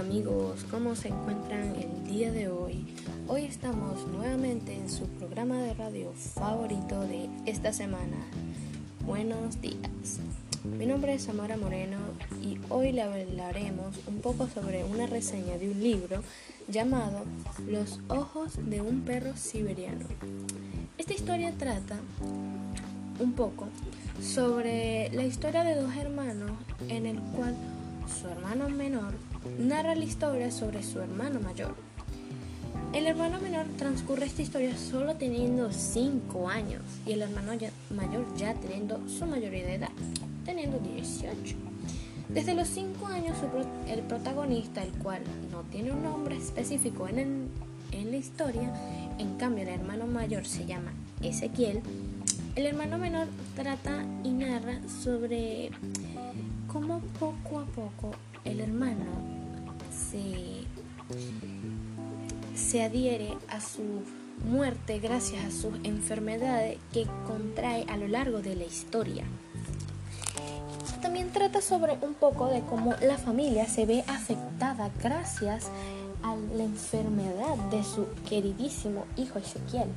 amigos, ¿cómo se encuentran el día de hoy? Hoy estamos nuevamente en su programa de radio favorito de esta semana. Buenos días. Mi nombre es Samara Moreno y hoy le hablaremos un poco sobre una reseña de un libro llamado Los ojos de un perro siberiano. Esta historia trata un poco sobre la historia de dos hermanos en el cual su hermano menor narra la historia sobre su hermano mayor. El hermano menor transcurre esta historia solo teniendo 5 años y el hermano mayor ya teniendo su mayoría de edad, teniendo 18. Desde los 5 años el protagonista, el cual no tiene un nombre específico en, en la historia, en cambio el hermano mayor se llama Ezequiel, el hermano menor trata sobre cómo poco a poco el hermano se, se adhiere a su muerte gracias a sus enfermedades que contrae a lo largo de la historia. También trata sobre un poco de cómo la familia se ve afectada gracias a la enfermedad de su queridísimo hijo Ezequiel.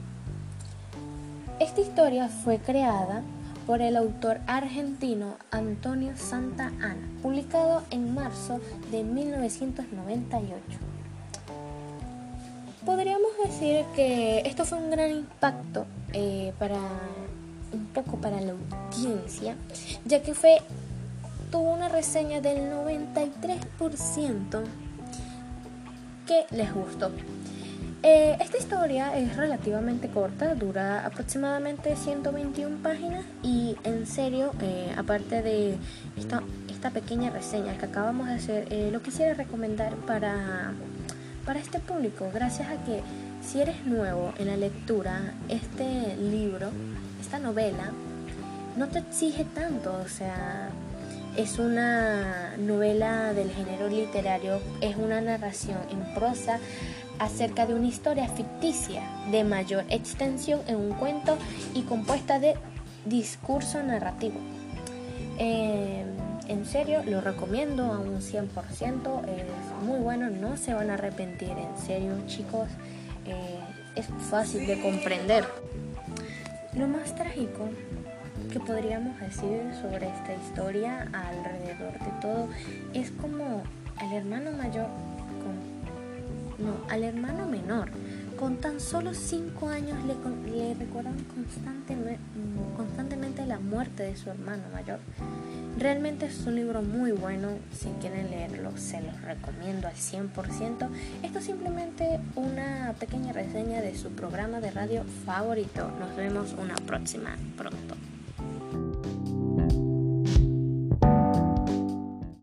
Esta historia fue creada por el autor argentino Antonio Santa Ana, publicado en marzo de 1998. Podríamos decir que esto fue un gran impacto eh, para un poco para la audiencia, ya que fue tuvo una reseña del 93% que les gustó. Eh, esta historia es relativamente corta, dura aproximadamente 121 páginas y en serio, eh, aparte de esta, esta, pequeña reseña que acabamos de hacer, eh, lo quisiera recomendar para, para este público, gracias a que si eres nuevo en la lectura, este libro, esta novela, no te exige tanto, o sea, es una novela del género literario, es una narración en prosa acerca de una historia ficticia de mayor extensión en un cuento y compuesta de discurso narrativo. Eh, en serio, lo recomiendo a un 100%, es muy bueno, no se van a arrepentir, en serio chicos, eh, es fácil de comprender. Lo más trágico que podríamos decir sobre esta historia alrededor de todo es como el hermano mayor con, no, al hermano menor con tan solo 5 años le, le recuerdan constantemente, constantemente la muerte de su hermano mayor. Realmente es un libro muy bueno, si quieren leerlo se los recomiendo al 100%. Esto es simplemente una pequeña reseña de su programa de radio favorito. Nos vemos una próxima pronto.